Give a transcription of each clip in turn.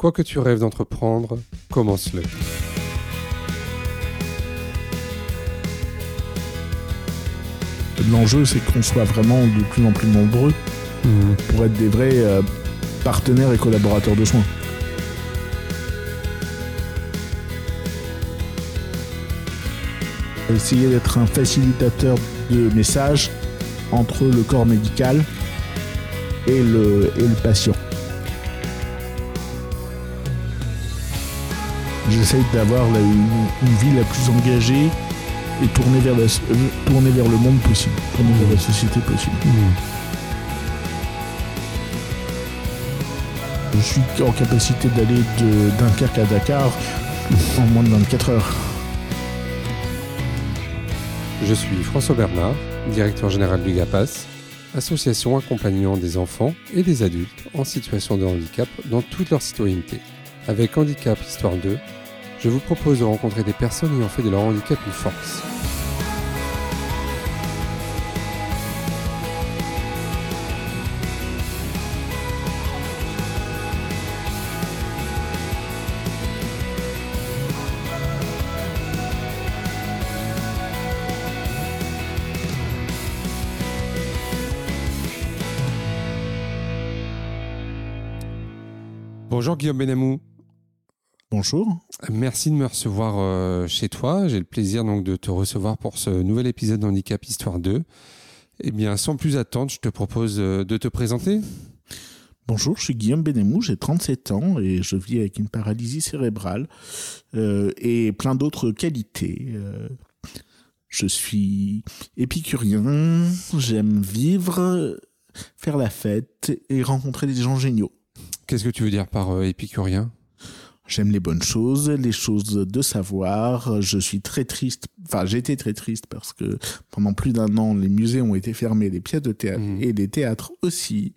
Quoi que tu rêves d'entreprendre, commence-le. L'enjeu, c'est qu'on soit vraiment de plus en plus nombreux Mhm. pour être des vrais euh, partenaires et collaborateurs de soins. Essayer d'être un facilitateur de messages entre le corps médical et le, et le patient. J'essaye d'avoir une, une vie la plus engagée et tournée vers, la, so- euh, tournée vers le monde possible, tournée vers la société possible. Je suis en capacité d'aller de Dunkerque à Dakar en moins de 24 heures. Je suis François Bernard, directeur général du GAPAS, association accompagnant des enfants et des adultes en situation de handicap dans toute leur citoyenneté. Avec Handicap Histoire 2, je vous propose de rencontrer des personnes ayant fait de leur handicap une force. Bonjour Guillaume Benamou. Bonjour. Merci de me recevoir euh, chez toi. J'ai le plaisir donc de te recevoir pour ce nouvel épisode d'Handicap Histoire 2. Eh bien, sans plus attendre, je te propose euh, de te présenter. Bonjour, je suis Guillaume Benemou, j'ai 37 ans et je vis avec une paralysie cérébrale euh, et plein d'autres qualités. Je suis épicurien, j'aime vivre, faire la fête et rencontrer des gens géniaux. Qu'est-ce que tu veux dire par épicurien? J'aime les bonnes choses, les choses de savoir. Je suis très triste, enfin j'étais très triste parce que pendant plus d'un an, les musées ont été fermés, les pièces de théâtre Mhm. et les théâtres aussi.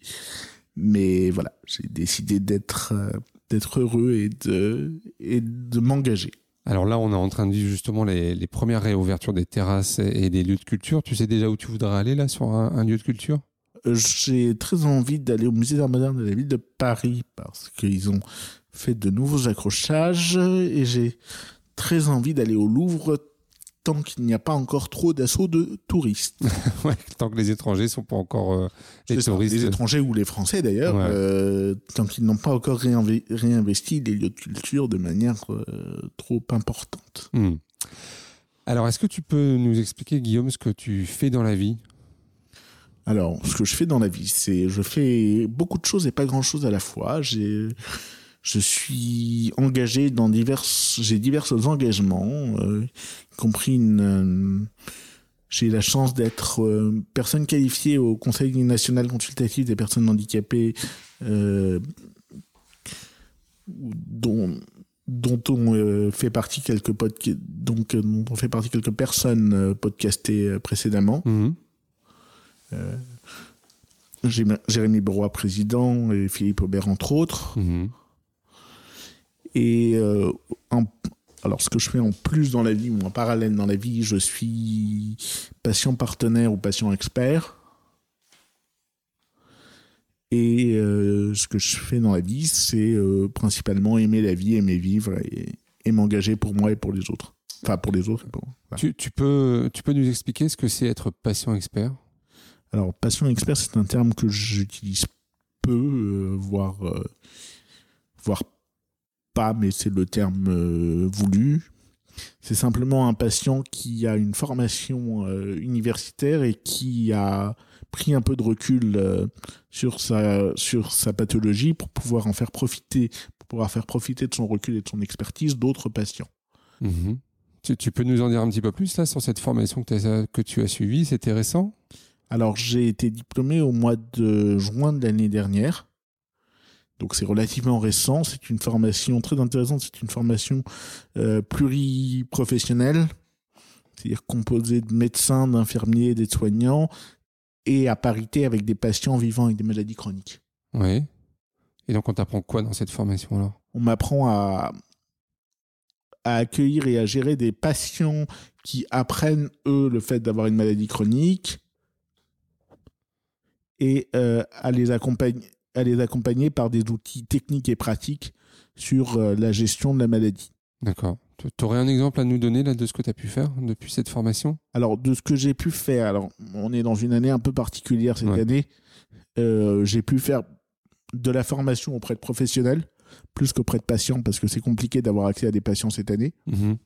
Mais voilà, j'ai décidé d'être euh, d'être heureux et de, et de m'engager. Alors là, on est en train de vivre justement les, les premières réouvertures des terrasses et des lieux de culture. Tu sais déjà où tu voudrais aller là sur un, un lieu de culture? Euh, J'ai très envie d'aller au musée d'art moderne de la ville de Paris parce qu'ils ont fait de nouveaux accrochages et j'ai très envie d'aller au Louvre tant qu'il n'y a pas encore trop d'assauts de touristes. Ouais, tant que les étrangers sont pas encore euh, les touristes. les étrangers ou les Français d'ailleurs, Ouais. euh, tant qu'ils n'ont pas encore réinve- réinvesti les lieux de culture de manière euh, trop importante. Hmm. Alors, est-ce que tu peux nous expliquer, Guillaume, ce que tu fais dans la vie? Alors, ce que je fais dans la vie, c'est je fais beaucoup de choses et pas grand-chose à la fois. J'ai je suis engagé dans divers j'ai divers engagements, euh, y compris une euh, j'ai la chance d'être euh, personne qualifiée au Conseil national consultatif des personnes handicapées, dont dont on fait partie quelques donc dont on fait partie quelques personnes podcastées précédemment. Mhm. Jérémy Berroy, président, et Philippe Aubert, entre autres. Mhm. Et euh, en- alors, ce que je fais en plus dans la vie, ou en parallèle dans la vie, je suis patient partenaire ou patient expert. Et euh, ce que je fais dans la vie, c'est euh, principalement aimer la vie, aimer vivre et, et m'engager pour moi et pour les autres. Enfin, pour les autres. et pour- voilà. Tu, tu peux, tu peux nous expliquer ce que c'est être patient expert? Alors, passion expert, c'est un terme que j'utilise peu, euh, voire, voire pas, mais c'est le terme euh, voulu. C'est simplement un patient qui a une formation euh, universitaire et qui a pris un peu de recul euh, sur, sa, sur sa pathologie pour pouvoir en faire profiter, pour pouvoir faire profiter de son recul et de son expertise d'autres patients. Mhm. tu, tu peux nous en dire un petit peu plus là sur cette formation que, que tu as suivie? C'était récent? Alors, j'ai été diplômé au mois de juin de l'année dernière. Donc, c'est relativement récent. C'est une formation très intéressante. C'est une formation euh, pluriprofessionnelle, c'est-à-dire composée de médecins, d'infirmiers, d'aides-soignants, et à parité avec des patients vivant avec des maladies chroniques. Oui. Et donc, on t'apprend quoi dans cette formation alors? On m'apprend à, à accueillir et à gérer des patients qui apprennent, eux, le fait d'avoir une maladie chronique et euh, à, les accompagner, à les accompagner par des outils techniques et pratiques sur euh, la gestion de la maladie. D'accord. Tu aurais un exemple à nous donner là de ce que tu as pu faire depuis cette formation? Alors, de ce que j'ai pu faire, alors on est dans une année un peu particulière cette année, euh, j'ai pu faire de la formation auprès de professionnels plus qu'auprès de patients parce que c'est compliqué d'avoir accès à des patients cette année. Mhm.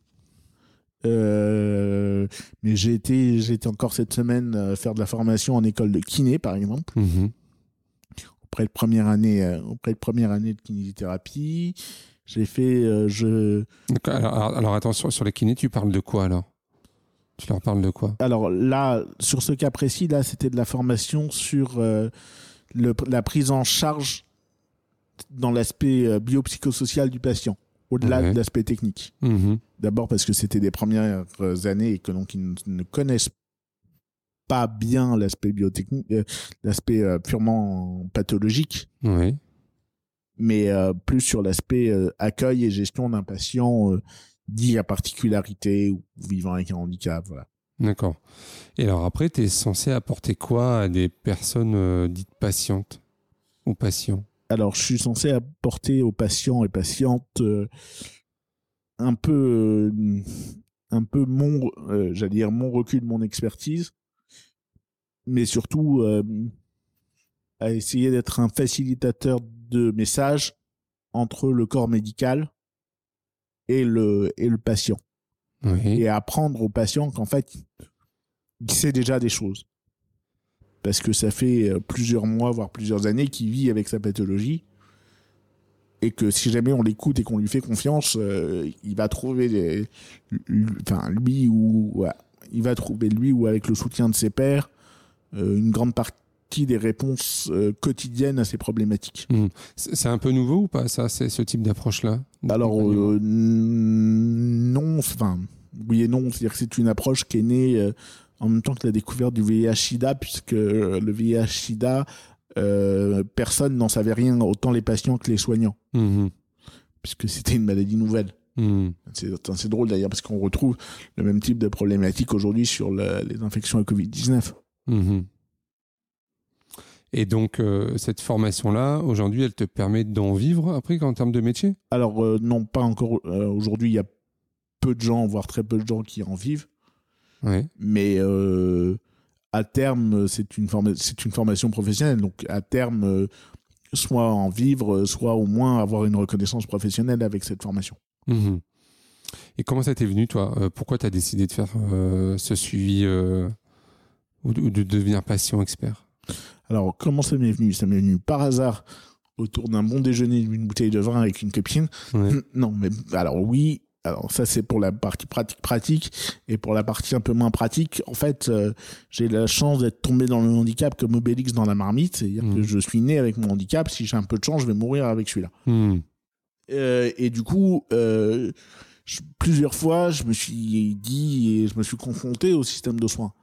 Euh, mais j'ai été, j'ai été encore cette semaine faire de la formation en école de kiné, par exemple, Mhm. Auprès de première année, euh, auprès de première année de kinésithérapie. J'ai fait, euh, je. Alors, attention, sur les kinés, tu parles de quoi alors? Tu leur parles de quoi? Alors là, sur ce cas précis, là, c'était de la formation sur euh, le, la prise en charge dans l'aspect biopsychosocial du patient, au-delà Ouais. de l'aspect technique. Mhm. D'abord parce que c'était des premières années et que donc ils ne- ne connaissent pas bien l'aspect biotechnique, euh, l'aspect euh, purement pathologique, Oui. mais euh, plus sur l'aspect accueil et gestion d'un patient dit à particularité ou vivant avec un handicap. Voilà. D'accord. Et alors après, tu es censé apporter quoi à des personnes dites patientes ou patients? Alors, je suis censé apporter aux patients et patientes un peu, un peu mon, euh, j'allais dire mon recul, mon expertise, mais surtout euh, à essayer d'être un facilitateur de messages entre le corps médical et le, et le patient. Oui. Et apprendre au patient qu'en fait, il sait déjà des choses. Parce que ça fait euh, plusieurs mois, voire plusieurs années qu'il vit avec sa pathologie. Et que si jamais on l'écoute et qu'on lui fait confiance, euh, il va trouver, des- enfin lui ou ouais, il va trouver lui ou avec le soutien de ses pairs une grande partie des réponses euh, quotidiennes à ces problématiques. C'est c'est un peu nouveau ou pas ça, c'est ce type d'approche-là? Alors euh, non, enfin oui et non, c'est-à-dire que c'est une approche qui est née euh, en même temps que la découverte du VIH/SIDA, puisque euh, le VIH/SIDA, euh, personne n'en savait rien, autant les patients que les soignants, Mhm. puisque c'était une maladie nouvelle. Mhm. C'est drôle d'ailleurs parce qu'on retrouve le même type de problématique aujourd'hui sur le- les infections à Covid-19. Mhm. Et donc, euh, cette formation-là, aujourd'hui, elle te permet d'en vivre après en termes de métier? Alors euh, non, pas encore. euh, aujourd'hui, il y a peu de gens, voire très peu de gens qui en vivent. Ouais. mais à terme, c'est une, forma- une formation professionnelle. Donc, à terme, soit en vivre, soit au moins avoir une reconnaissance professionnelle avec cette formation. Mhm. Et comment ça t'est venu, toi? Pourquoi tu as décidé de faire ce suivi ou, de, ou de devenir patient expert? Alors, comment ça m'est venu? Ça m'est venu par hasard autour d'un bon déjeuner d'une bouteille de vin avec une copine. Ouais. Non, mais alors oui. Alors ça c'est pour la partie pratique pratique et pour la partie un peu moins pratique. En fait, euh, j'ai la chance d'être tombé dans le handicap comme Obélix dans la marmite, c'est-à-dire que je suis né avec mon handicap. Si j'ai un peu de chance, je vais mourir avec celui-là. Mhm. Euh, et du coup, euh, je- plusieurs fois, je me suis dit et je me suis confronté au système de soins.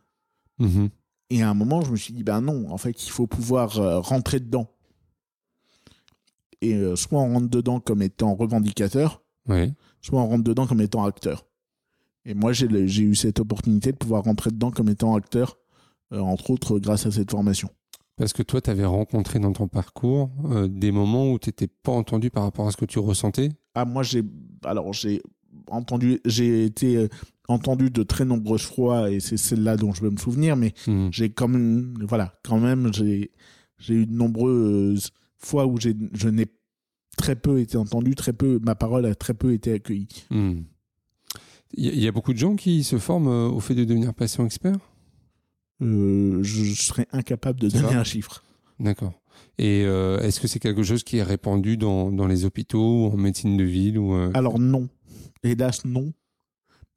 Mhm. Et à un moment, je me suis dit, ben non, en fait, il faut pouvoir euh, rentrer dedans. Et euh, soit on rentre dedans comme étant revendicateur, soit on rentre dedans comme étant acteur. Et moi, j'ai eu cette opportunité de pouvoir rentrer dedans comme étant acteur, euh, entre autres grâce à cette formation. Parce que toi, tu avais rencontré dans ton parcours des moments où tu n'étais pas entendu par rapport à ce que tu ressentais? Ah, moi, j'ai. Alors, j'ai entendu. J'ai été entendu de très nombreuses fois, et c'est celle-là dont je veux me souvenir, mais Mhm. j'ai quand même. Voilà, quand même, j'ai j'ai eu de nombreuses fois où j'ai- je n'ai très peu été entendu, très peu. Ma parole a très peu été accueillie. Mhm. Il y, a- il y a beaucoup de gens qui se forment euh, au fait de devenir patient expert Euh, je, je serais incapable de donner un chiffre. D'accord. Et euh, est-ce que c'est quelque chose qui est répandu dans, dans les hôpitaux ou en médecine de ville ou euh, Alors, non. Hélas, non.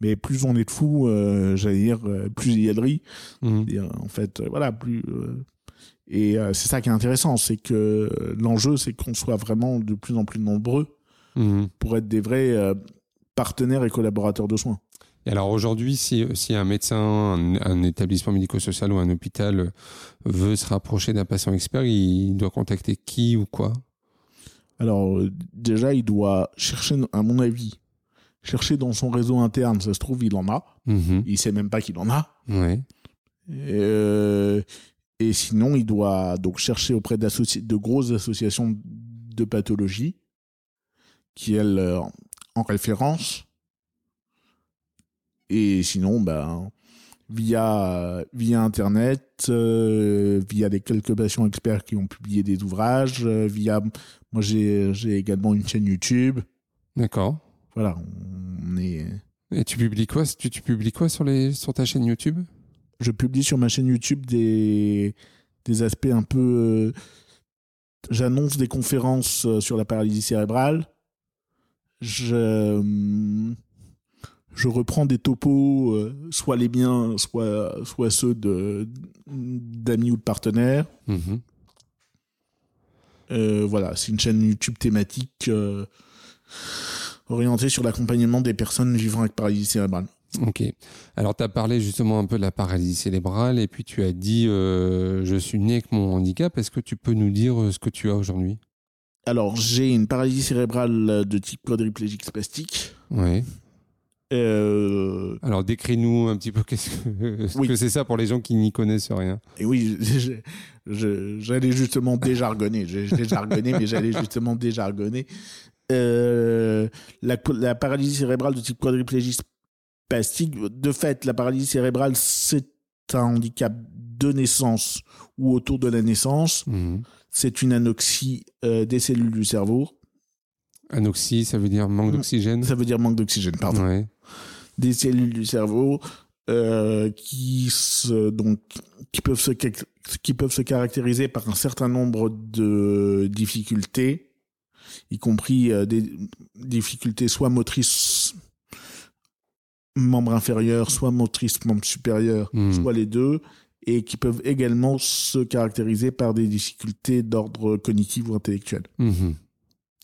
Mais plus on est de fous, euh, j'allais dire, euh, plus il y a de riz. Mhm. Et, en fait, euh, voilà, plus. et c'est ça qui est intéressant, c'est que l'enjeu, c'est qu'on soit vraiment de plus en plus nombreux Mhm. pour être des vrais partenaires et collaborateurs de soins. Et alors aujourd'hui, si, si un médecin, un, un établissement médico-social ou un hôpital veut se rapprocher d'un patient expert, il doit contacter qui ou quoi? Alors, déjà, il doit chercher, à mon avis, chercher dans son réseau interne, ça se trouve, il en a. Mhm. Il sait même pas qu'il en a. Ouais. Euh, et sinon, il doit donc chercher auprès de grosses associations de pathologie qui est elle, euh, en référence. Et sinon, ben, via, via Internet, euh, via des quelques patients experts qui ont publié des ouvrages, via. Moi, j'ai également une chaîne YouTube. D'accord. Voilà, on est. Et tu publies quoi? Tu, tu publies quoi sur, les, sur ta chaîne YouTube? Je publie sur ma chaîne YouTube des, des aspects un peu. euh, J'annonce des conférences euh, sur la paralysie cérébrale. Je, je reprends des topos, euh, soit les miens, soit, soit ceux de- d'amis ou de partenaires. Euh, voilà, c'est une chaîne YouTube thématique euh, orientée sur l'accompagnement des personnes vivant avec paralysie cérébrale. Ok. Alors, tu as parlé justement un peu de la paralysie cérébrale et puis tu as dit euh, Je suis né avec mon handicap. Est-ce que tu peux nous dire euh, ce que tu as aujourd'hui? Alors, j'ai une paralysie cérébrale de type quadriplégique spastique. Oui. Euh, Alors, décris-nous un petit peu qu'est-ce que ce Oui. que c'est ça pour les gens qui n'y connaissent rien. et oui, j'allais justement déjargonner. J'ai j'ai jargonné, mais j'allais justement déjargonner. Euh, la, la paralysie cérébrale de type quadriplégique spastique, de fait, la paralysie cérébrale, c'est un handicap de naissance ou autour de la naissance. Mhm. C'est une anoxie euh, des cellules du cerveau. Anoxie, ça veut dire manque Mm. d'oxygène? Ça veut dire manque d'oxygène, pardon. Ouais. Des cellules du cerveau euh, qui, se, donc, qui, peuvent se, qui peuvent se caractériser par un certain nombre de difficultés, y compris euh, des difficultés soit motrices membre inférieur, soit motrices membre supérieur, Mhm. soit les deux, et qui peuvent également se caractériser par des difficultés d'ordre cognitif ou intellectuel. Mhm.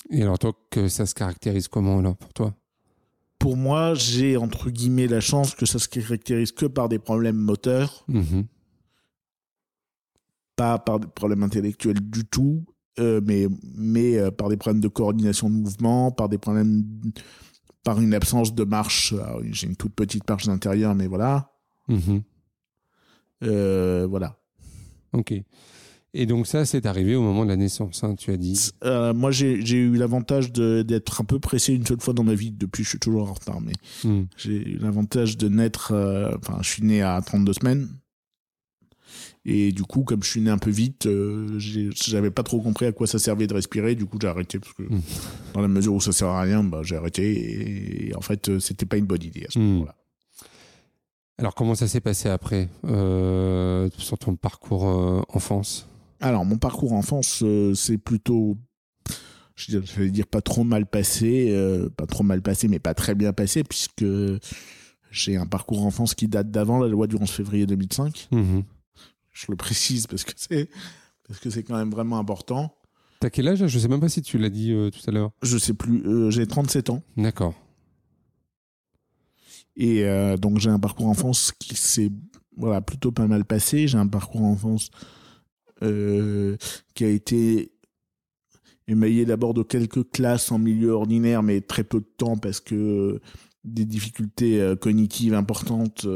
Et alors, toi, que ça se caractérise comment alors pour toi? Pour moi, j'ai entre guillemets la chance que ça se caractérise que par des problèmes moteurs, Mhm. pas par des problèmes intellectuels du tout, euh, mais, mais euh, par des problèmes de coordination de mouvement, par des problèmes, par une absence de marche. J'ai une toute petite marche d'intérieur, mais voilà. Mhm. Euh, voilà. Ok. Et donc ça, c'est arrivé au moment de la naissance, hein, tu as dit. Moi, j'ai eu l'avantage d'être un peu pressé une seule fois dans ma vie. Depuis, je suis toujours en retard, mais Mhm. j'ai eu l'avantage de naître. Enfin, je suis né à 32 semaines. Et du coup, comme je suis né un peu vite, euh, j'avais pas trop compris à quoi ça servait de respirer. Du coup, j'ai arrêté parce que Mm. dans la mesure où ça sert à rien, bah, j'ai arrêté. Et, et en fait, euh, c'était pas une bonne idée à ce Mm. moment-là. Alors, comment ça s'est passé après, euh, sur ton parcours euh, enfance? Alors, mon parcours enfance, euh, c'est plutôt, je j'allais dire pas trop mal passé, euh, pas trop mal passé, mais pas très bien passé, puisque j'ai un parcours enfance qui date d'avant la loi du 11 février 2005. Mhm. Je le précise parce que c'est parce que c'est quand même vraiment important. T'as quel âge Je sais même pas si tu l'as dit euh, tout à l'heure. Je sais plus, euh, j'ai 37 ans D'accord. et euh, donc j'ai un parcours enfance qui s'est voilà plutôt pas mal passé. J'ai un parcours enfance qui a été émaillé d'abord de quelques classes en milieu ordinaire, mais très peu de temps parce que des difficultés cognitives importantes,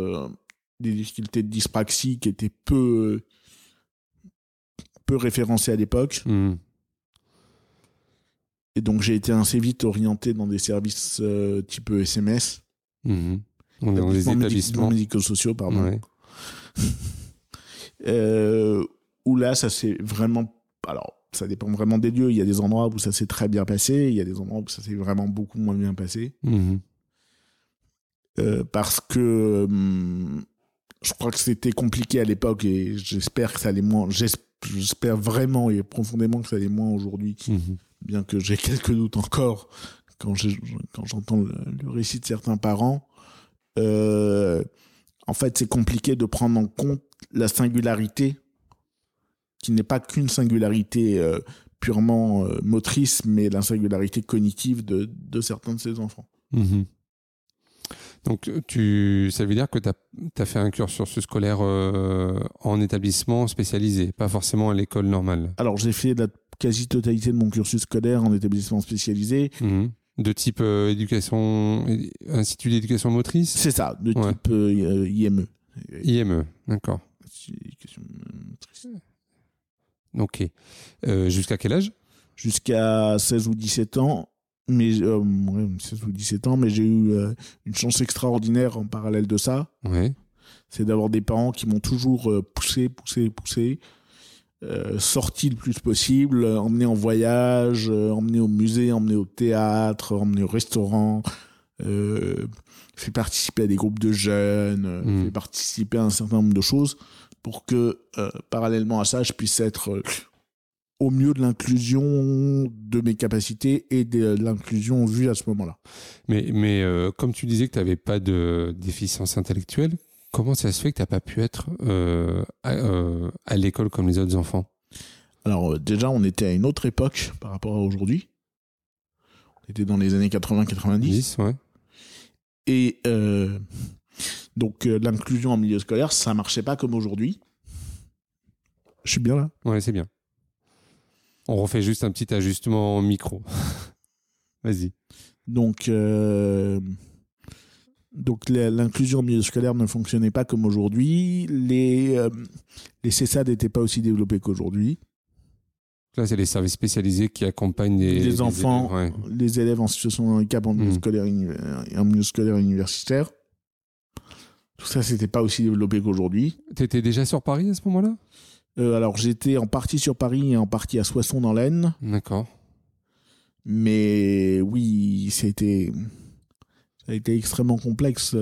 des difficultés de dyspraxie qui étaient peu peu référencées à l'époque. Mhm. Et donc j'ai été assez vite orienté dans des services euh, type SMS. Mhm. On est dans médic- établissements. médico-sociaux, pardon. Ouais. Euh, où là, ça s'est vraiment. Alors, ça dépend vraiment des lieux. Il y a des endroits où ça s'est très bien passé, il y a des endroits où ça s'est vraiment beaucoup moins bien passé. Mhm. Euh, parce que hum, je crois que c'était compliqué à l'époque et j'espère que ça allait moins. j'es- J'espère vraiment et profondément que ça allait moins aujourd'hui, Mhm. bien que j'ai quelques doutes encore quand j'entends le, le récit de certains parents. Euh, en fait, c'est compliqué de prendre en compte la singularité, qui n'est pas qu'une singularité euh, purement euh, motrice, mais la singularité cognitive de, de certains de ces enfants. Mhm. Donc, tu, ça veut dire que tu as, fait un cursus scolaire euh, en établissement spécialisé, pas forcément à l'école normale. Alors, j'ai fait la quasi-totalité de mon cursus scolaire en établissement spécialisé. Mhm. De type euh, éducation, institut d'éducation motrice? C'est ça, de Ouais. type euh, IME. IME, d'accord. Ok. Jusqu'à quel âge? Jusqu'à 16 ou 17 ans. Mais euh, ouais, 16 ou 17 ans, mais j'ai eu euh, une chance extraordinaire en parallèle de ça. Ouais. C'est d'avoir des parents qui m'ont toujours euh, poussé, poussé, poussé, euh, sorti le plus possible, emmené en voyage, emmené au musée, emmené au théâtre, emmené au restaurant, fait participer à des groupes de jeunes, euh, Mm. fait participer à un certain nombre de choses pour que, parallèlement à ça, je puisse être au mieux de l'inclusion de mes capacités et de l'inclusion vue à ce moment-là. Mais, mais euh, comme tu disais que tu n'avais pas de déficience intellectuelle, comment ça se fait que tu n'as pas pu être euh, à, euh, à l'école comme les autres enfants? Alors déjà, on était à une autre époque par rapport à aujourd'hui. On était dans les années 80-90. 10, ouais. Et donc l'inclusion en milieu scolaire, ça marchait pas comme aujourd'hui. Je suis bien là Ouais, c'est bien. On refait juste un petit ajustement micro. Vas-y. Donc, euh, donc l'inclusion en milieu scolaire ne fonctionnait pas comme aujourd'hui. Les, euh, les CESAD n'étaient pas aussi développés qu'aujourd'hui. Là, c'est les services spécialisés qui accompagnent les, Les, enfants, élèves, ouais. les élèves en situation de handicap en milieu, Mm. scolaire, en milieu scolaire universitaire. Tout ça, c'était pas aussi développé qu'aujourd'hui. T'étais déjà sur Paris à ce moment-là? Alors, j'étais en partie sur Paris et en partie à Soissons dans l'Aisne. D'accord. Mais oui, c'était ça a été extrêmement complexe.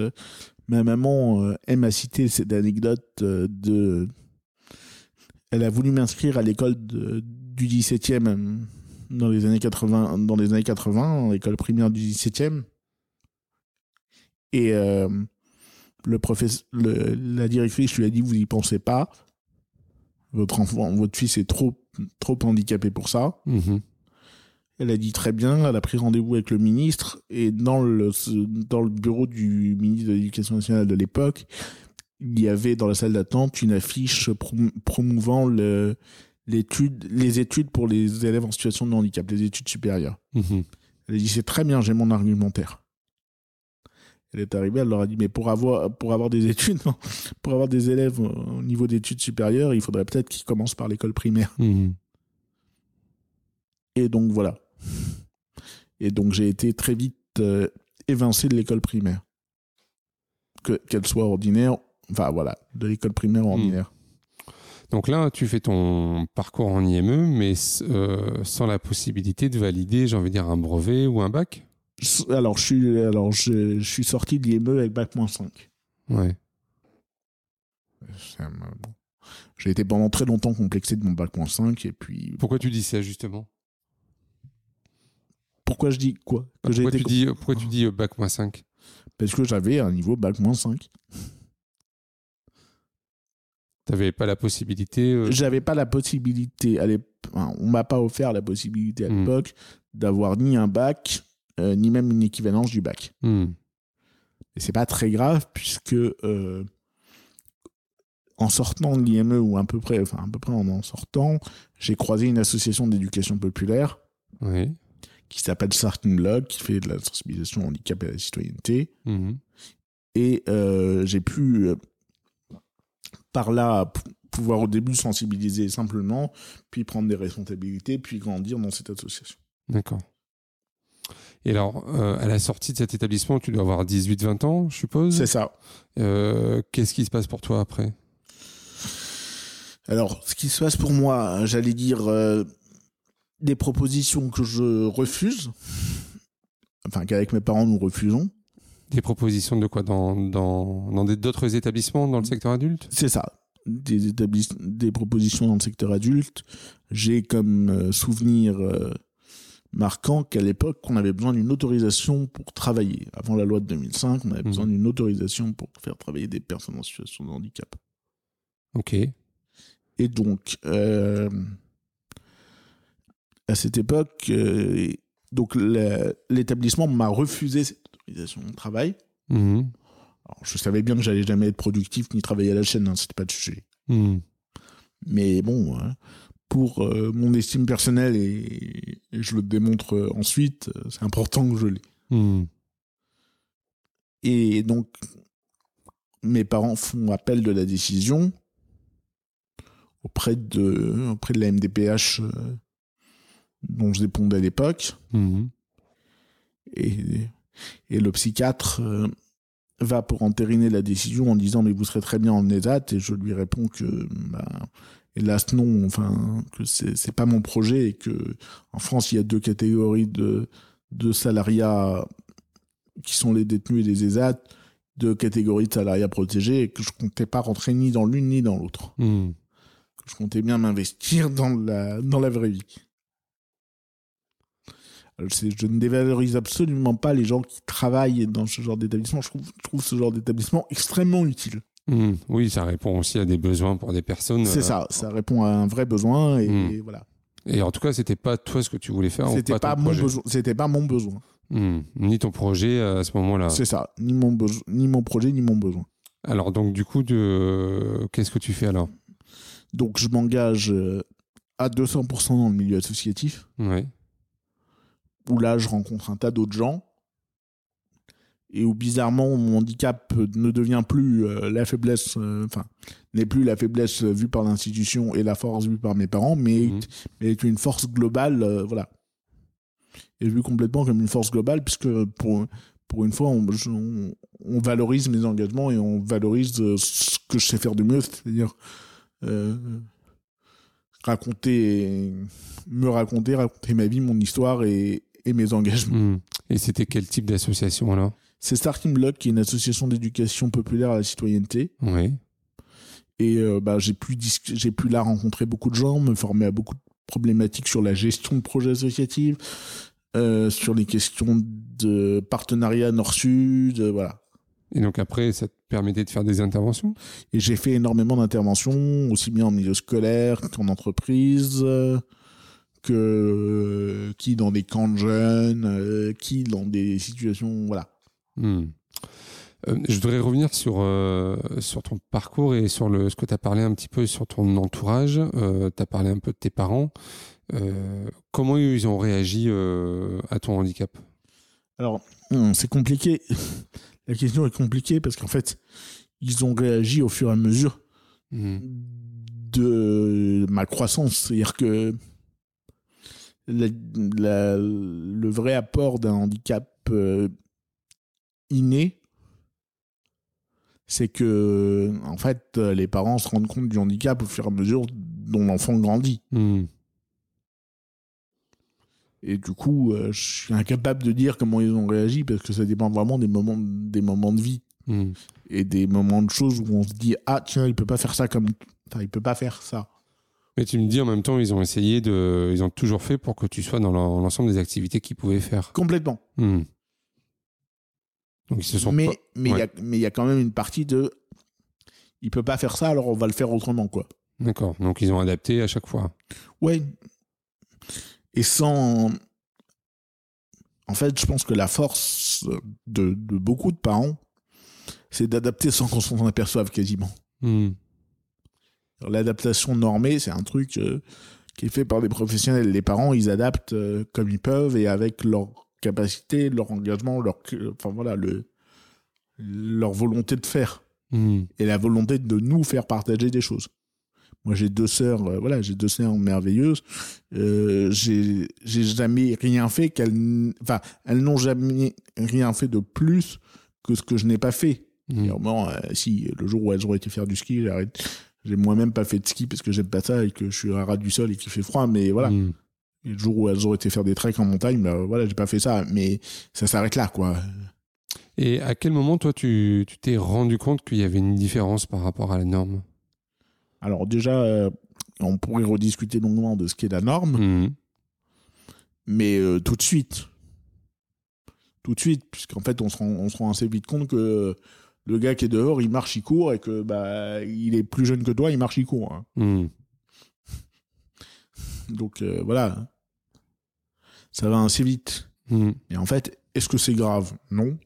Ma maman euh, aime à citer cette anecdote euh, de. Elle a voulu m'inscrire à l'école du 17e euh, dans les années 80, dans les années 80, l'école primaire du 17e. Et euh, le professeur, le- la directrice lui a dit vous y pensez pas. Votre enfant, votre fils est trop trop handicapé pour ça. Mhm. Elle a dit très bien, elle a pris rendez-vous avec le ministre et dans le, dans le bureau du ministre de l'Éducation nationale de l'époque, il y avait dans la salle d'attente une affiche prom- promouvant le, l'étude, les études pour les élèves en situation de handicap, les études supérieures. Mhm. Elle a dit c'est très bien, j'ai mon argumentaire. Elle est arrivée, elle leur a dit mais pour avoir pour avoir des études, pour avoir des élèves au niveau d'études supérieures, il faudrait peut-être qu'ils commencent par l'école primaire. Mhm. Et donc voilà. Et donc j'ai été très vite euh, évincé de l'école primaire. Que, qu'elle soit ordinaire, enfin voilà, de l'école primaire ordinaire. Donc là, tu fais ton parcours en IME, mais euh, sans la possibilité de valider, j'ai envie de dire, un brevet ou un bac? Alors je suis, alors je, je suis sorti de l'IME avec bac moins 5. Ouais. J'ai été pendant très longtemps complexé de mon bac moins 5 et puis Pourquoi tu dis ça, justement? Pourquoi je dis quoi? Que j'ai pourquoi, été tu dis, pourquoi tu dis euh, bac moins 5 parce que j'avais un niveau bac moins 5. T'avais pas la possibilité euh, J'avais pas la possibilité à on m'a pas offert la possibilité à Hmm. l'époque d'avoir ni un bac euh, ni même une équivalence du bac. hmm. Et c'est pas très grave puisque euh, en sortant de l'IME ou à peu près, enfin à peu près en en sortant, j'ai croisé une association d'éducation populaire qui s'appelle Starting Blog, qui fait de la sensibilisation au handicap et à la citoyenneté. Mhm. Et euh, j'ai pu par là pouvoir au début sensibiliser simplement, puis prendre des responsabilités, puis grandir dans cette association. D'accord. Et alors, euh, à la sortie de cet établissement, tu dois avoir 18-20 ans, je suppose C'est ça. Euh, Qu'est-ce qui se passe pour toi après? Alors, ce qui se passe pour moi, j'allais dire euh, des propositions que je refuse, enfin qu'avec mes parents nous refusons. Des propositions de quoi? Dans, dans, dans d'autres établissements dans le secteur adulte? C'est ça. Des, des propositions dans le secteur adulte. J'ai comme souvenir marquant qu'à l'époque, on avait besoin d'une autorisation pour travailler. Avant la loi de 2005, on avait Mhm. besoin d'une autorisation pour faire travailler des personnes en situation de handicap. Ok. Et donc, euh, à cette époque, euh, donc l'établissement m'a refusé cette autorisation de travail. Mhm. Alors, je savais bien que j'allais jamais être productif ni travailler à la chaîne, hein, c'était pas le sujet. Mhm. Mais bon, hein, pour euh, mon estime personnelle et, et je le démontre euh, ensuite, euh, c'est important que je l'ai. Mhm. Et donc, mes parents font appel de la décision auprès de, auprès de la MDPH euh, dont je dépendais à l'époque. Mhm. Et, et le psychiatre euh, va pour entériner la décision en disant mais vous serez très bien en ESAT et je lui réponds que bah, hélas non, enfin que c'est pas mon projet et que en France il y a deux catégories de de salariats qui sont les détenus et les ESAT, deux catégories de salariats protégés et que je comptais pas rentrer ni dans l'une ni dans l'autre. Hmm. Je comptais bien m'investir dans la dans la vraie vie. Je ne dévalorise absolument pas les gens qui travaillent dans ce genre d'établissement. Je trouve, je trouve ce genre d'établissement extrêmement utile. Hmm. Oui, ça répond aussi à des besoins pour des personnes. C'est euh, ça, ça répond à un vrai besoin et Hmm. voilà. Et en tout cas, c'était pas toi ce que tu voulais faire. C'était ton pas, mon besoin. C'était pas mon besoin. Hmm. Ni ton projet à ce moment-là. C'est ça, ni mon ni mon projet, ni mon besoin. Alors donc du coup, de... qu'est-ce que tu fais alors? Donc je m'engage euh, à 200% dans le milieu associatif, Ouais. où là je rencontre un tas d'autres gens, et où bizarrement mon handicap ne devient plus euh, la faiblesse, euh, enfin n'est plus la faiblesse vue par l'institution et la force vue par mes parents, mais Mhm. est une force globale, euh, voilà. Et vu complètement comme une force globale, puisque pour, pour une fois, on, je- on- on valorise mes engagements et on valorise euh, ce que je sais faire de mieux, c'est-à-dire raconter, me raconter, raconter ma vie, mon histoire et, et mes engagements. Hmm. Et c'était quel type d'association alors? C'est Starting Block, qui est une association d'éducation populaire à la citoyenneté. Oui. Et euh, bah, j'ai pu, j'ai pu là rencontrer beaucoup de gens, me former à beaucoup de problématiques sur la gestion de projets associatifs, euh, sur les questions de partenariat nord-sud, euh, voilà. Et donc après, ça te permettait de faire des interventions? Et j'ai fait énormément d'interventions, aussi bien en milieu scolaire qu'en entreprise, euh, que qui dans des camps de jeunes, qui dans des situations, voilà. Hmm. Euh, je voudrais revenir sur, euh, sur ton parcours et sur le, ce que tu as parlé un petit peu sur ton entourage. tu as parlé un peu de tes parents. Euh, comment ils ont réagi euh, à ton handicap? Alors, hum, c'est compliqué. La question est compliquée parce qu'en fait, ils ont réagi au fur et à mesure Hmm. de ma croissance. C'est-à-dire que la- la- le vrai apport d'un handicap euh, inné, c'est que, en fait, les parents se rendent compte du handicap au fur et à mesure dont l'enfant grandit. Hmm. Et du coup, euh, je suis incapable de dire comment ils ont réagi parce que ça dépend vraiment des moments, des moments de vie Hmm. et des moments de choses où on se dit ah tiens il peut pas faire ça comme enfin, il peut pas faire ça Mais tu me dis en même temps, ils ont essayé de. Ils ont toujours fait pour que tu sois dans l'en- l'ensemble des activités qu'ils pouvaient faire. complètement Hmm. Donc ils se sont mais pas- mais il ouais. y a mais il y a quand même une partie de il peut pas faire ça alors on va le faire autrement quoi D'accord. Donc ils ont adapté à chaque fois. ouais et sans en fait je pense que la force de, de beaucoup de parents c'est d'adapter sans qu'on s'en aperçoive quasiment Hmm. L'adaptation normée c'est un truc euh, qui est fait par des professionnels les parents ils adaptent euh, comme ils peuvent et avec leur capacité leur engagement leur enfin voilà le leur volonté de faire Hmm. et la volonté de nous faire partager des choses. Moi, j'ai deux sœurs, euh, voilà, j'ai deux sœurs merveilleuses. Euh, j'ai jamais rien fait qu'elles, enfin, elles n'ont jamais rien fait de plus que ce que je n'ai pas fait. Euh, si le jour où elles auraient été faire du ski, j'arrête. J'ai moi-même pas fait de ski parce que j'aime pas ça et que je suis un rat du sol et qu'il fait froid, mais voilà. Hmm. Et le jour où elles auraient été faire des treks en montagne, bah, voilà, j'ai pas fait ça, mais ça s'arrête là, quoi. Et à quel moment, toi, tu tu t'es rendu compte qu'il y avait une différence par rapport à la norme? Alors déjà, euh, on pourrait rediscuter longuement de ce qu'est la norme. Hmm. mais euh, tout de suite. Tout de suite, puisqu'en fait, on se, rend, on se rend assez vite compte que le gars qui est dehors, il marche, il court, et que bah, il est plus jeune que toi, il marche, il court. hein. Hmm. Donc euh, voilà, ça va assez vite. Hmm. Et en fait, est-ce que c'est grave? Non.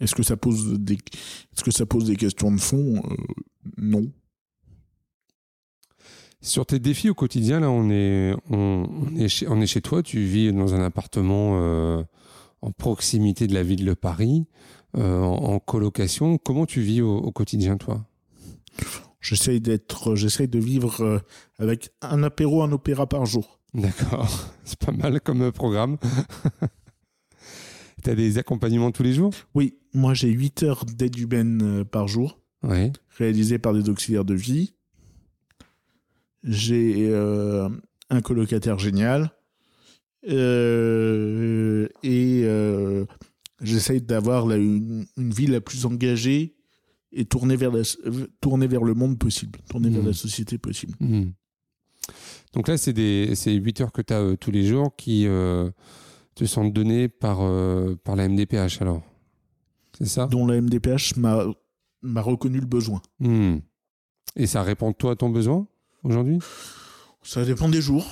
Est-ce que ça pose des, est-ce que ça pose des questions de fond? Euh, Non. Sur tes défis au quotidien, là, on est, on, on est, chez, on est chez toi. Tu vis dans un appartement euh, en proximité de la ville de Paris, euh, en, en colocation. Comment tu vis au, au quotidien, toi? J'essaye d'être, j'essaye de vivre euh, avec un apéro, un opéra par jour. D'accord, c'est pas mal comme euh, programme. tu as des accompagnements tous les jours? Oui, moi j'ai 8 heures d'aide humaine euh, par jour, Oui. réalisées par des auxiliaires de vie. J'ai euh, un colocataire génial. Euh, et euh, j'essaye d'avoir une vie la plus engagée et tournée vers, la, vers le monde possible, tournée vers Mhm. la société possible. Mhm. Donc là, c'est des c'est 8 heures que tu as tous les jours qui euh, te sont données par, euh, par la MDPH alors. C'est ça? Dont la MDPH m'a reconnu le besoin. Mhm. Et ça répond toi à ton besoin aujourd'hui? Ça dépend des jours.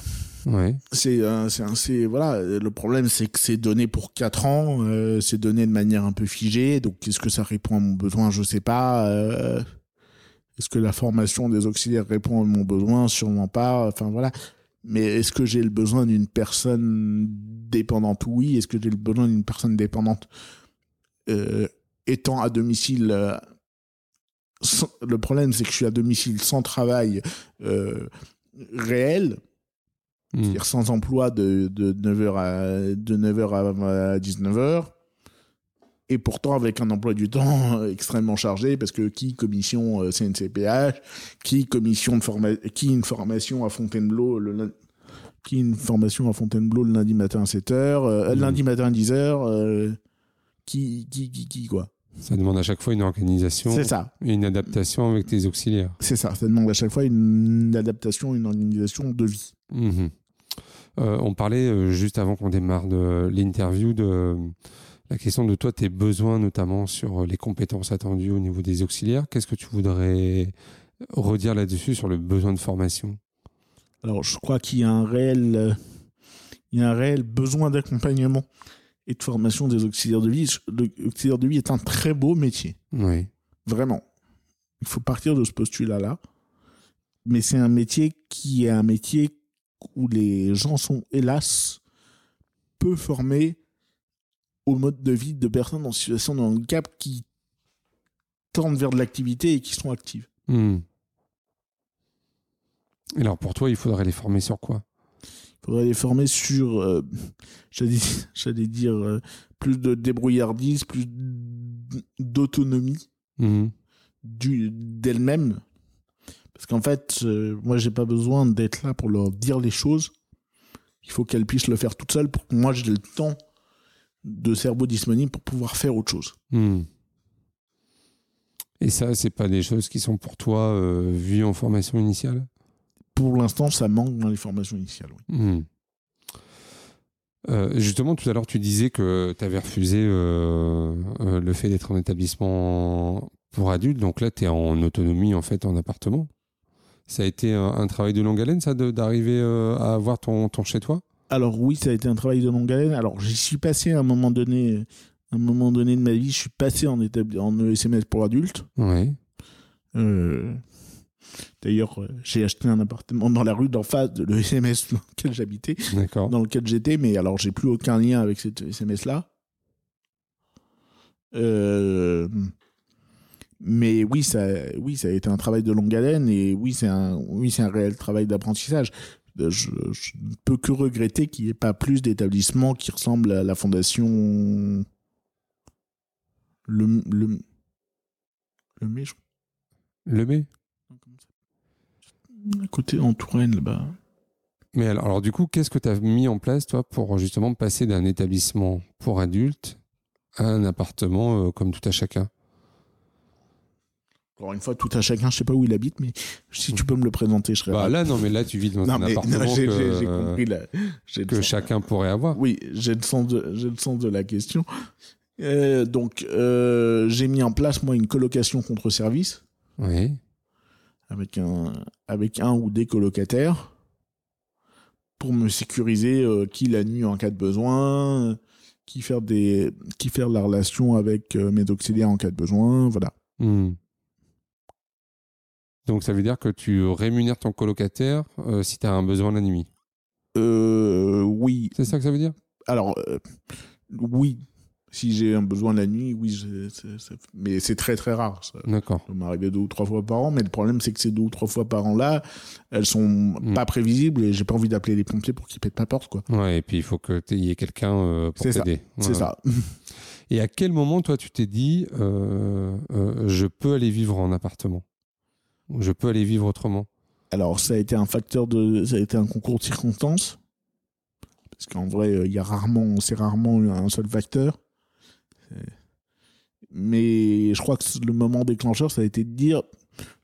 C'est euh, c'est voilà le problème c'est que c'est donné pour 4 ans euh, c'est donné de manière un peu figée donc est-ce que ça répond à mon besoin? Je sais pas euh, est-ce que la formation des auxiliaires répond à mon besoin? Sûrement pas enfin voilà. Mais est-ce que j'ai le besoin d'une personne dépendante? Oui est-ce que j'ai le besoin d'une personne dépendante? Étant à domicile le problème c'est que je suis à domicile sans travail réel C'est-à-dire sans emploi de, de 9h à, de 9h à, 19h. Et pourtant avec un emploi du temps euh, extrêmement chargé, parce que qui commission euh, CNCPH, qui commission de forma qui une formation à Fontainebleau le qui une formation à Fontainebleau le lundi matin à 7h, euh, Mhm. lundi matin à 10h, qui, qui, qui, qui, quoi. Ça demande à chaque fois une organisation ça, et une adaptation avec tes auxiliaires. c'est ça. Ça demande à chaque fois une adaptation, une organisation de vie. Mhm. Euh, on parlait euh, juste avant qu'on démarre de l'interview de euh, la question de toi, tes besoins notamment sur les compétences attendues au niveau des auxiliaires. Qu'est-ce que tu voudrais redire là-dessus sur le besoin de formation? Alors, je crois qu'il y a un réel, euh, il y a un réel besoin d'accompagnement et de formation des auxiliaires de vie. L'auxiliaire de vie est un très beau métier, Oui. vraiment. Il faut partir de ce postulat-là. Mais c'est un métier qui est un métier où les gens sont, hélas, peu formés au mode de vie de personnes en situation de handicap qui tendent vers de l'activité et qui sont actives. Hmm. Et alors pour toi, il faudrait les former sur quoi? Il faudrait les former sur, euh, j'allais dire, euh, plus de débrouillardise, plus d'autonomie du- d'elles-mêmes. Parce qu'en fait, euh, moi, j'ai pas besoin d'être là pour leur dire les choses. Il faut qu'elles puissent le faire toutes seules pour que moi, j'ai le temps de cerveau disponible pour pouvoir faire autre chose. Hmm. Et ça, c'est pas des choses qui sont pour toi euh, vues en formation initiale? Pour l'instant, ça manque dans les formations initiales. oui. Hmm. Euh, justement, tout à l'heure, tu disais que tu avais refusé euh, euh, le fait d'être en établissement pour adultes. Donc là, tu es en autonomie, en fait, en appartement. Ça a été un, travail de longue haleine, ça, d'arriver euh, à avoir ton, ton chez-toi Alors oui, ça a été un travail de longue haleine. Alors j'y suis passé à un moment donné, à un moment donné de ma vie, je suis passé en, établi- en ESMS pour adultes. Oui. Euh, D'ailleurs, euh, j'ai acheté un appartement dans la rue d'en face de l'ESMS dans lequel j'habitais, dans lequel j'étais, mais alors j'ai plus aucun lien avec cet ESMS-là. Euh, mais oui, ça, oui, ça a été un travail de longue haleine et oui, c'est un, oui, c'est un réel travail d'apprentissage. Euh, Je, je ne peux que regretter qu'il n'y ait pas plus d'établissements qui ressemblent à la fondation le le le mai, je Le mai à côté en Touraine là-bas. Mais alors, alors, du coup, qu'est-ce que tu as mis en place, toi, pour justement passer d'un établissement pour adultes à un appartement euh, comme tout à chacun? Encore une fois, tout à chacun, je sais pas où il habite, mais si tu peux me le présenter, je serais Bah là, non, mais là, tu vis dans non, un mais appartement non, j'ai que, j'ai- compris j'ai que chacun pourrait avoir. Oui, j'ai le sens de, j'ai le sens de la question. Euh, donc, euh, j'ai mis en place moi une colocation contre service Oui. avec un avec un ou des colocataires pour me sécuriser euh, qui la nuit en cas de besoin, qui faire des qui faire la relation avec mes auxiliaires en cas de besoin, voilà. Hmm. Donc, ça veut dire que tu rémunères ton colocataire euh, si tu as un besoin la nuit. Euh, oui, C'est ça que ça veut dire? Alors euh, oui, Si j'ai un besoin la nuit, oui, je- c'est- c'est- mais c'est très très rare. Ça D'accord. peut m'arriver deux ou trois fois par an, mais le problème c'est que ces deux ou trois fois par an là, elles sont Mm. pas prévisibles et j'ai pas envie d'appeler les pompiers pour qu'ils pètent ma porte, quoi. Ouais, et puis il faut que tu y ait quelqu'un euh, pour C'est ça. t'aider. C'est ça. Et à quel moment, toi, tu t'es dit, je peux aller vivre en appartement? Je peux aller vivre autrement Alors ça a été un facteur de, ça a été un concours de circonstances, parce qu'en vrai euh, il y a rarement, c'est rarement un seul facteur. Mais je crois que le moment déclencheur, ça a été de dire,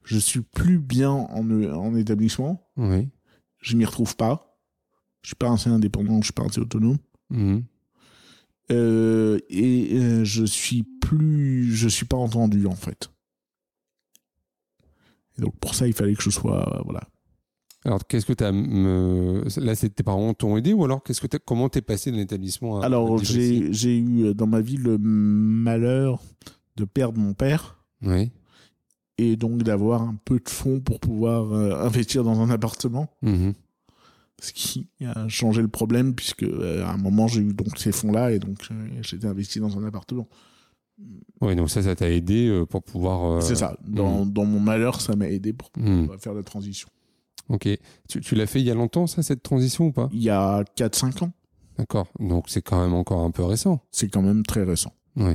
je suis plus bien en, en établissement, Oui. je m'y retrouve pas, je suis pas assez indépendant, je suis pas assez autonome. Mhm. Euh, et euh, je suis plus je suis pas entendu en fait et donc pour ça il fallait que je sois euh, voilà Alors, qu'est-ce que tu as. Là, c'est tes parents t'ont aidé ou alors qu'est-ce que t'as- comment t'es passé de l'établissement à. alors j'ai j'ai eu euh, dans ma vie le malheur de perdre mon père Oui. et donc d'avoir un peu de fonds pour pouvoir euh, investir dans un appartement Mhm. ce qui a changé le problème puisque euh, à un moment j'ai eu donc ces fonds là et donc euh, j'étais investi dans un appartement Oui, donc ça, ça t'a aidé euh, pour pouvoir. euh, c'est ça dans, dans mon malheur ça m'a aidé pour pouvoir faire la transition Ok. Tu, tu l'as fait il y a longtemps, ça, cette transition ou pas? Il y a 4-5 ans D'accord. Donc c'est quand même encore un peu récent. c'est quand même très récent. Oui.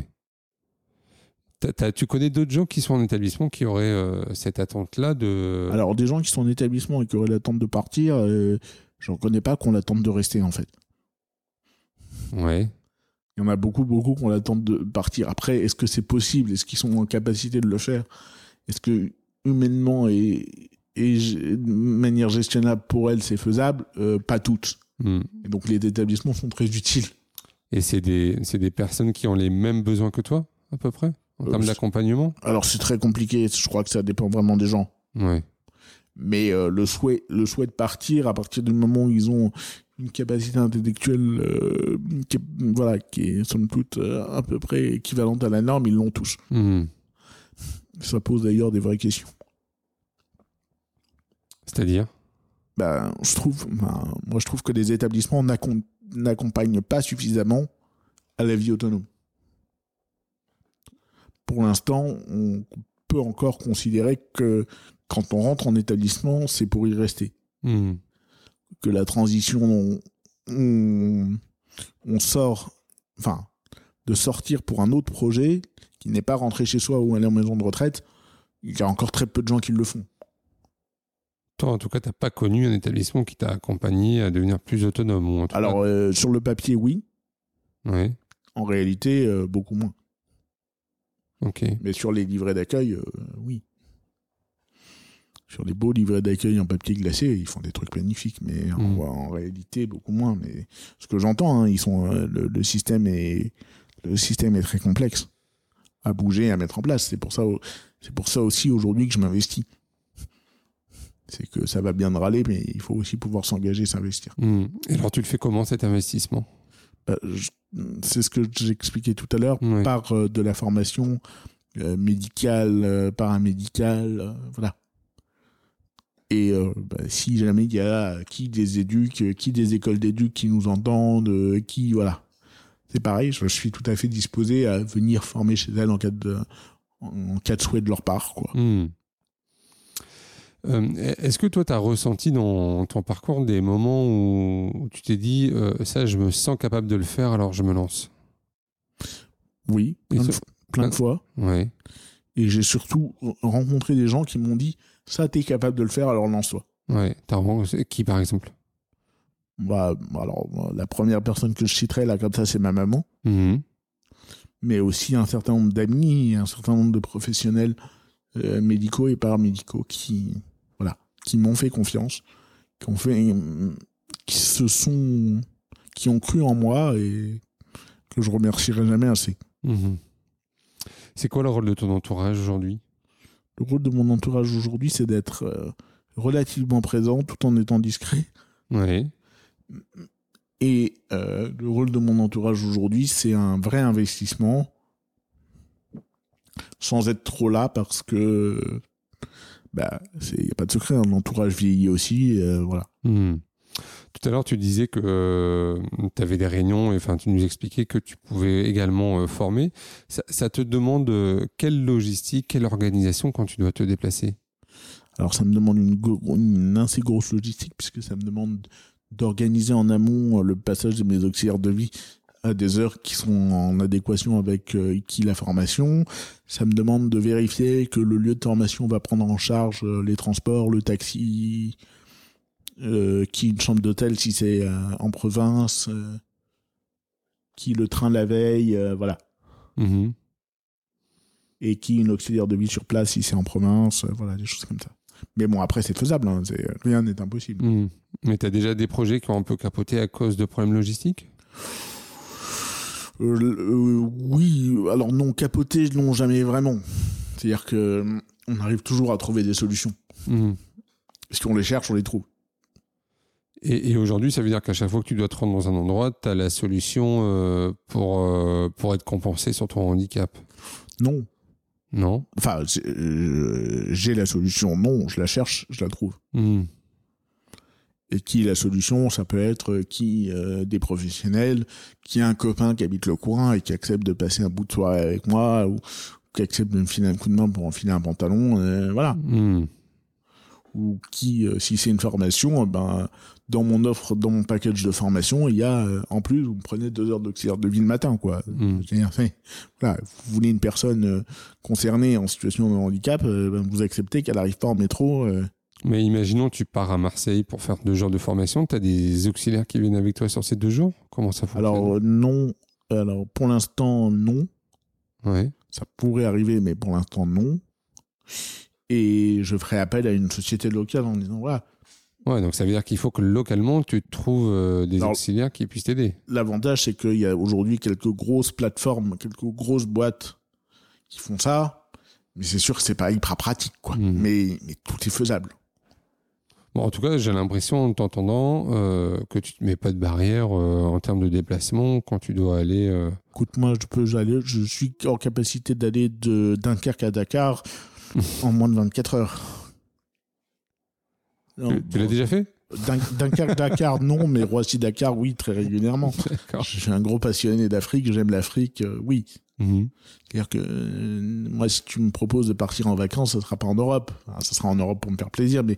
Tu connais d'autres gens qui sont en établissement qui auraient euh, cette attente-là de. Alors, des gens qui sont en établissement et qui auraient l'attente de partir, euh, j'en connais pas qui ont l'attente de rester, en fait. Ouais. Il y en a beaucoup, beaucoup qui ont l'attente de partir. Après, est-ce que c'est possible? Est-ce qu'ils sont en capacité de le faire? Est-ce que, humainement et, de manière gestionnable pour elles, c'est faisable? Euh, Pas toutes. Mhm. Et donc, les établissements sont très utiles. Et c'est des, des personnes qui ont les mêmes besoins que toi, à peu près, en Euh, termes d'accompagnement? Alors, c'est très compliqué. Je crois que ça dépend vraiment des gens. Ouais. mais euh, le souhait le souhait de partir à partir du moment où ils ont une capacité intellectuelle euh, qui, est- voilà qui est somme toute euh, à peu près équivalente à la norme ils l'ont tous. Mhm. ça pose d'ailleurs des vraies questions. C'est-à-dire? Ben je trouve ben, moi je trouve que les établissements n'accom- n'accompagnent pas suffisamment à la vie autonome. Pour l'instant on peut encore considérer que quand on rentre en établissement c'est pour y rester. Mhm. Que la transition, on, on, on sort, enfin, de sortir pour un autre projet qui n'est pas rentrer chez soi ou aller en maison de retraite, il y a encore très peu de gens qui le font. Toi, en tout cas, t'as pas connu un établissement qui t'a accompagné à devenir plus autonome. Ou en tout Alors, euh, sur le papier, oui. ouais. En réalité, euh, beaucoup moins. Ok. Mais sur les livrets d'accueil, euh, oui. Sur les beaux livrets d'accueil en papier glacé, ils font des trucs magnifiques, mais en, Mm. en réalité, beaucoup moins. Mais ce que j'entends, hein, ils sont, euh, le, le système est, le système est très complexe à bouger, à mettre en place. C'est pour ça, c'est pour ça aussi aujourd'hui que je m'investis. C'est que ça va bien de râler, mais il faut aussi pouvoir s'engager, s'investir. Mhm. Et alors, tu le fais comment cet investissement? Je- c'est ce que j'expliquais tout à l'heure, par euh, de la formation euh, médicale, paramédicale, voilà. Et euh, bah, si jamais il y a qui des éduques, euh, qui des écoles d'éduc qui nous entendent, euh, qui voilà, c'est pareil. Je, suis tout à fait disposé à venir former chez elles en cas de en cas de souhait de leur part, quoi. Hmm. Euh, Est-ce que toi, tu as ressenti dans ton parcours des moments où, tu t'es dit, euh, ça, je me sens capable de le faire, alors je me lance? Oui, plein, de, ce- plein de fois. Ouais. Et j'ai surtout rencontré des gens qui m'ont dit ça, t'es capable de le faire, alors lance-toi. Ouais. T'as rencontré qui, par exemple? Bah, alors, la première personne que je citerai là comme ça, c'est ma maman, Mhm. mais aussi un certain nombre d'amis, un certain nombre de professionnels euh, médicaux et paramédicaux qui, voilà, qui m'ont fait confiance, qui ont fait, qui se sont, qui ont cru en moi et que je remercierai jamais assez. Mhm. C'est quoi le rôle de ton entourage aujourd'hui? Le rôle de mon entourage aujourd'hui, c'est d'être euh, relativement présent tout en étant discret. Et euh, le rôle de mon entourage aujourd'hui, c'est un vrai investissement, sans être trop là, parce que bah, il n'y a pas de secret, un entourage vieillit aussi, euh, voilà. Mhm. Tout à l'heure, tu disais que tu avais des réunions, et enfin, tu nous expliquais que tu pouvais également former. Ça, te demande quelle logistique, quelle organisation quand tu dois te déplacer? Alors, ça me demande une, une assez grosse logistique, puisque ça me demande d'organiser en amont le passage de mes auxiliaires de vie à des heures qui sont en adéquation avec euh, qui la formation. Ça me demande de vérifier que le lieu de formation va prendre en charge euh, les transports, le taxi, euh, qui une chambre d'hôtel si c'est en province, qui le train la veille, voilà. Mm-hmm. Et qui une auxiliaire de vie sur place si c'est en province, voilà, des choses comme ça. Mais bon, après, c'est faisable, hein, rien n'est impossible. Mm. Mais tu as déjà des projets qui ont un peu capoté à cause de problèmes logistiques? Euh, euh, oui, alors non, capoter, non, jamais vraiment. C'est-à-dire que euh, on arrive toujours à trouver des solutions. Mmh. Parce qu'on les cherche, on les trouve. Et, aujourd'hui, ça veut dire qu'à chaque fois que tu dois te rendre dans un endroit, tu as la solution pour, pour être compensé sur ton handicap? Non. Non? Enfin, j'ai la solution, non, je la cherche, je la trouve. Mmh. Et qui la solution Ça peut être euh, qui euh, des professionnels, qui a un copain qui habite le coin et qui accepte de passer un bout de soirée avec moi, ou, qui accepte de me filer un coup de main pour enfiler un pantalon, euh, voilà. Hmm. Ou qui, si c'est une formation, ben dans mon offre, dans mon package de formation, il y a en plus, vous prenez deux heures d'auxiliaire de vie le matin, quoi. Mm. Voilà, vous voulez une personne concernée en situation de handicap, ben, vous acceptez qu'elle n'arrive pas en métro mais imaginons, tu pars à Marseille pour faire deux jours de formation. Tu as des auxiliaires qui viennent avec toi sur ces deux jours? Comment ça fonctionne? Alors, non. Alors, pour l'instant, non. Ouais. Ça pourrait arriver, mais pour l'instant, non. Et je ferai appel à une société locale en disant voilà. Ouais, donc ça veut dire qu'il faut que localement, tu trouves euh, des auxiliaires qui puissent t'aider. L'avantage, c'est qu'il y a aujourd'hui quelques grosses plateformes, quelques grosses boîtes qui font ça. Mais c'est sûr que c'est pas hyper pratique, quoi. Mmh. Mais, mais tout est faisable en tout cas, j'ai l'impression en t'entendant euh, que tu te mets pas de barrière euh, en termes de déplacement quand tu dois aller. Euh. Écoute, moi, je peux aller. Je suis en capacité d'aller de Dunkerque à Dakar en moins de 24 heures. Tu, l'as déjà fait? Dunkerque, Dakar, non, mais Roissy, Dakar, oui, très régulièrement. Je suis un gros passionné d'Afrique, j'aime l'Afrique, oui. Mhm. C'est-à-dire que euh, moi, si tu me proposes de partir en vacances, ça sera pas en Europe. ça sera en Europe pour me faire plaisir, mais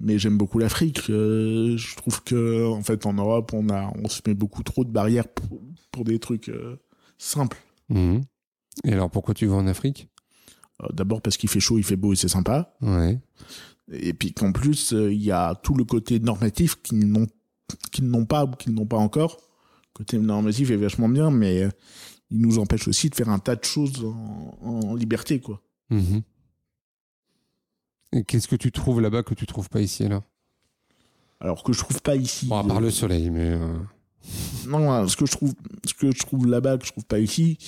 mais j'aime beaucoup l'Afrique. Euh, je trouve que en fait, en Europe, on a on se met beaucoup trop de barrières pour, pour des trucs euh, simples. Mhm. Et alors, pourquoi tu vas en Afrique? D'abord parce qu'il fait chaud, il fait beau et c'est sympa. Ouais. Et puis qu'en plus, il y a tout le côté normatif qu'ils n'ont qu'ils n'ont pas ou qu'ils n'ont pas encore. Le côté normatif est vachement bien, mais il nous empêche aussi de faire un tas de choses en, liberté, quoi. Mhm. Et qu'est-ce que tu trouves là-bas que tu trouves pas ici, là Alors que je trouve pas ici. Bon, à part le soleil, mais. Euh. Non, hein, ce que je trouve, ce que je trouve là-bas que je trouve pas ici,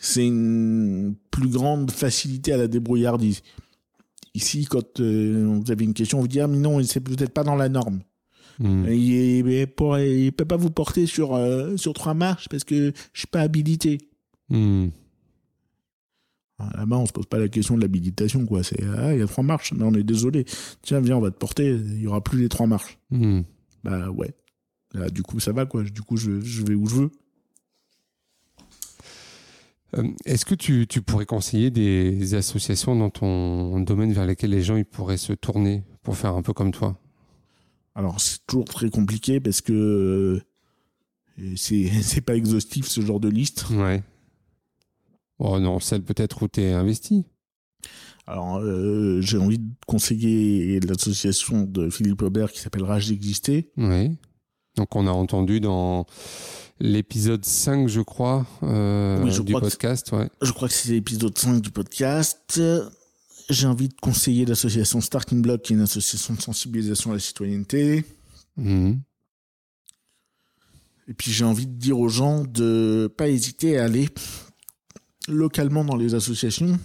c'est une plus grande facilité à la débrouillardise. Ici, quand euh, vous avez une question, vous dites ah mais non, c'est peut-être pas dans la norme. Hmm. Il, ne peut pas vous porter sur, euh, sur trois marches parce que je suis pas habilité. Hmm. Ah, là-bas, on se pose pas la question de l'habilitation, quoi. C'est, ah, il y a trois marches, mais on est désolé. Tiens, viens, on va te porter, il y aura plus les trois marches. Hmm. Bah ouais. du coup, ça va, quoi. Du coup, je, je vais où je veux. Euh, est-ce que tu, tu, pourrais conseiller des associations dans ton domaine vers lesquelles les gens ils pourraient se tourner pour faire un peu comme toi? Alors c'est toujours très compliqué parce que euh, c'est c'est pas exhaustif ce genre de liste. Ouais. Oh non, celle peut-être où tu es investi. Alors euh, j'ai envie de conseiller l'association de Philippe Aubert qui s'appelle Rage d'exister. Oui. Donc on a entendu dans l'épisode 5 je crois euh, du podcast. Ouais. Je crois que c'est l'épisode 5 du podcast j'ai envie de conseiller l'association Starting Block, qui est une association de sensibilisation à la citoyenneté. Mhm. Et puis j'ai envie de dire aux gens de pas hésiter à aller localement dans les associations,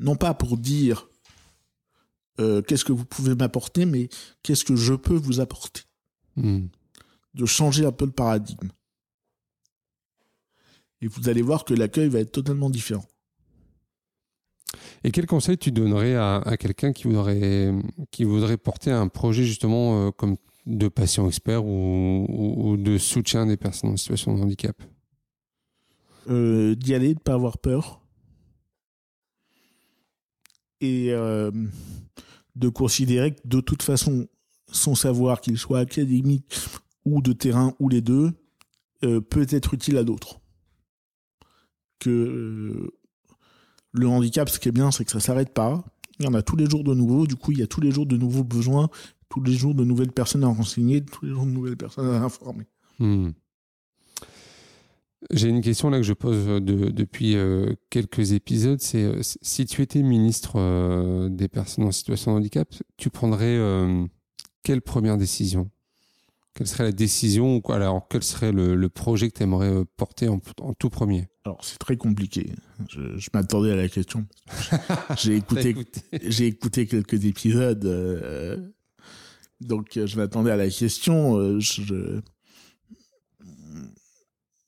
non pas pour dire euh, qu'est-ce que vous pouvez m'apporter, mais qu'est-ce que je peux vous apporter. Mhm. De changer un peu le paradigme. Et vous allez voir que l'accueil va être totalement différent. Et quel conseil tu donnerais à, quelqu'un qui voudrait, qui voudrait porter un projet justement euh, comme de patients experts ou, de soutien des personnes en situation de handicap? Euh, D'y aller, de ne pas avoir peur. Et euh, de considérer que de toute façon, son savoir, qu'il soit académique ou de terrain ou les deux, euh, peut être utile à d'autres. Que le handicap, ce qui est bien, c'est que ça s'arrête pas. Il y en a tous les jours de nouveaux. Du coup, il y a tous les jours de nouveaux besoins, tous les jours de nouvelles personnes à renseigner, tous les jours de nouvelles personnes à informer. Hmm. J'ai une question là que je pose depuis euh, quelques épisodes. C'est euh, si tu étais ministre euh, des personnes en situation de handicap, tu prendrais quelle première décision? Quelle serait la décision ou quoi? Alors, quel serait le, projet que tu aimerais euh, porter en, tout premier? Alors, c'est très compliqué. Je, m'attendais à la question. j'ai écouté, j'ai écouté quelques épisodes, euh, donc je m'attendais à la question. je,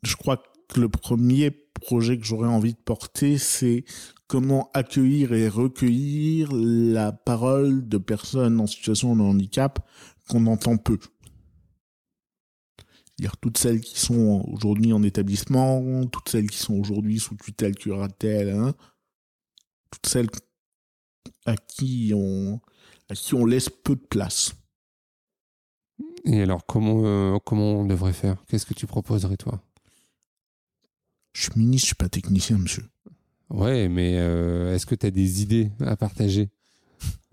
je crois que le premier projet que j'aurais envie de porter, c'est comment accueillir et recueillir la parole de personnes en situation de handicap qu'on entend peu. Dire toutes celles qui sont aujourd'hui en établissement, toutes celles qui sont aujourd'hui sous tutelle curatelle, hein, toutes celles à qui on à qui on laisse peu de place. Et alors comment euh, comment on devrait faire? Qu'est-ce que tu proposerais toi? Je suis ministre, je suis pas technicien, monsieur. Ouais, mais euh, est-ce que tu as des idées à partager?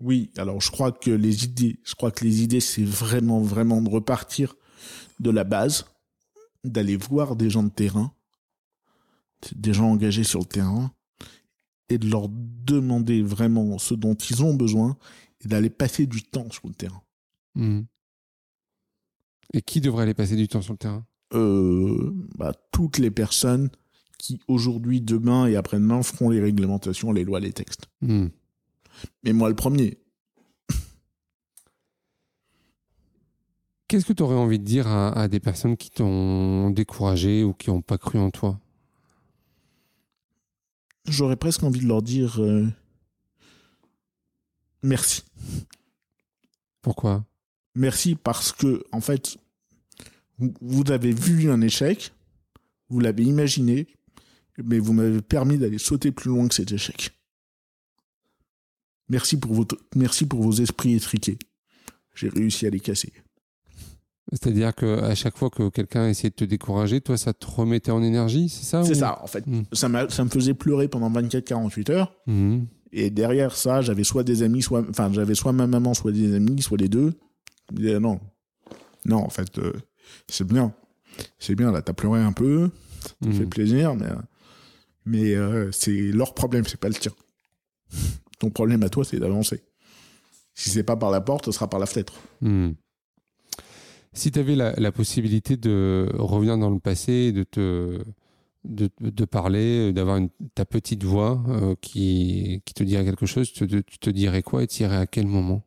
Oui, alors je crois que les idées, je crois que les idées c'est vraiment vraiment de repartir de la base, d'aller voir des gens de terrain, des gens engagés sur le terrain, et de leur demander vraiment ce dont ils ont besoin, et d'aller passer du temps sur le terrain. Hmm. Et qui devrait aller passer du temps sur le terrain? Euh, bah, Toutes les personnes qui aujourd'hui, demain et après-demain feront les réglementations, les lois, les textes. Hmm. Mais moi le premier. Qu'est-ce que tu aurais envie de dire à, des personnes qui t'ont découragé ou qui n'ont pas cru en toi? J'aurais presque envie de leur dire euh, merci. Pourquoi? Merci parce que, en fait, vous avez vu un échec, vous l'avez imaginé, mais vous m'avez permis d'aller sauter plus loin que cet échec. Merci pour, votre, merci pour vos esprits étriqués. J'ai réussi à les casser. C'est-à-dire qu'à chaque fois que quelqu'un essayait de te décourager, toi, ça te remettait en énergie, c'est ça C'est ça, en fait. Hmm. Ça, ça, me faisait pleurer pendant 24-48 heures. Hmm. Et derrière ça, j'avais soit des amis, soit, enfin, j'avais soit ma maman, soit des amis, soit les deux. non, non, en fait, euh, c'est bien, c'est bien. Là, t'as pleuré un peu, ça te fait plaisir, mais, mais euh, c'est leur problème, c'est pas le tien. Ton problème à toi, c'est d'avancer. Si c'est pas par la porte, ce sera par la fenêtre. Si tu avais la, possibilité de revenir dans le passé, de te de, parler, d'avoir ta petite voix euh, qui, qui te dirait quelque chose, tu te, tu te dirais quoi et tu irais à quel moment?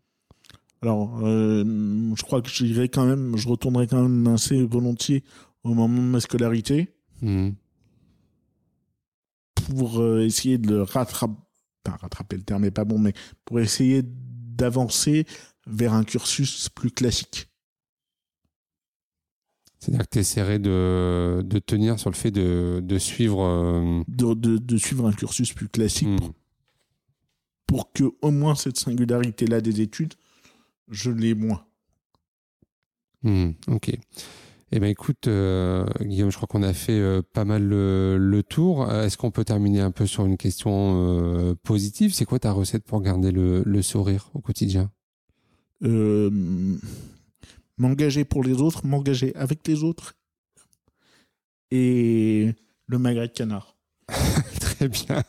Alors, euh, je crois que j'irais quand même, je retournerais quand même assez volontiers au moment de ma scolarité. Mmh. Pour euh, essayer de rattraper, rattraper le terme n'est pas bon, mais pour essayer d'avancer vers un cursus plus classique. C'est-à-dire que tu essaierais de, de, tenir sur le fait de, de suivre. Euh, de, de, suivre un cursus plus classique hmm. pour, que, au moins, cette singularité-là des études, je l'ai moins. Hmm, ok. Eh bien, écoute, euh, Guillaume, je crois qu'on a fait euh, pas mal le, le tour. Est-ce qu'on peut terminer un peu sur une question positive? C'est quoi ta recette pour garder le, le sourire au quotidien? M'engager pour les autres, m'engager avec les autres et le magret de canard. très bien.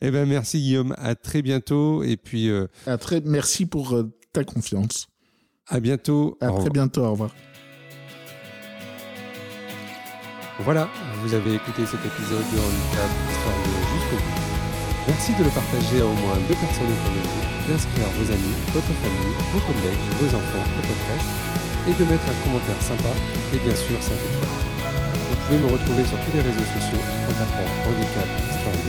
Eh ben merci Guillaume, à très bientôt et puis euh, à très merci pour euh, ta confiance. À bientôt. À très bientôt, au revoir. Voilà, vous avez écouté cet épisode de Handicap Histoire de jusqu'au bout. Merci de le partager à au moins deux personnes autour de vous, d'inscrire vos amis, votre famille, vos collègues, vos enfants au podcast et de mettre un commentaire sympa et bien sûr 5 étoiles. Vous pouvez me retrouver sur tous les réseaux sociaux en tapant Handicap Histoire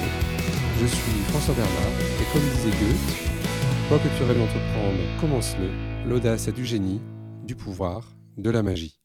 Je suis François Bernard et comme disait Goethe, quoi que tu rêves d'entreprendre, commence-le. L'audace est du génie. du pouvoir, de la magie.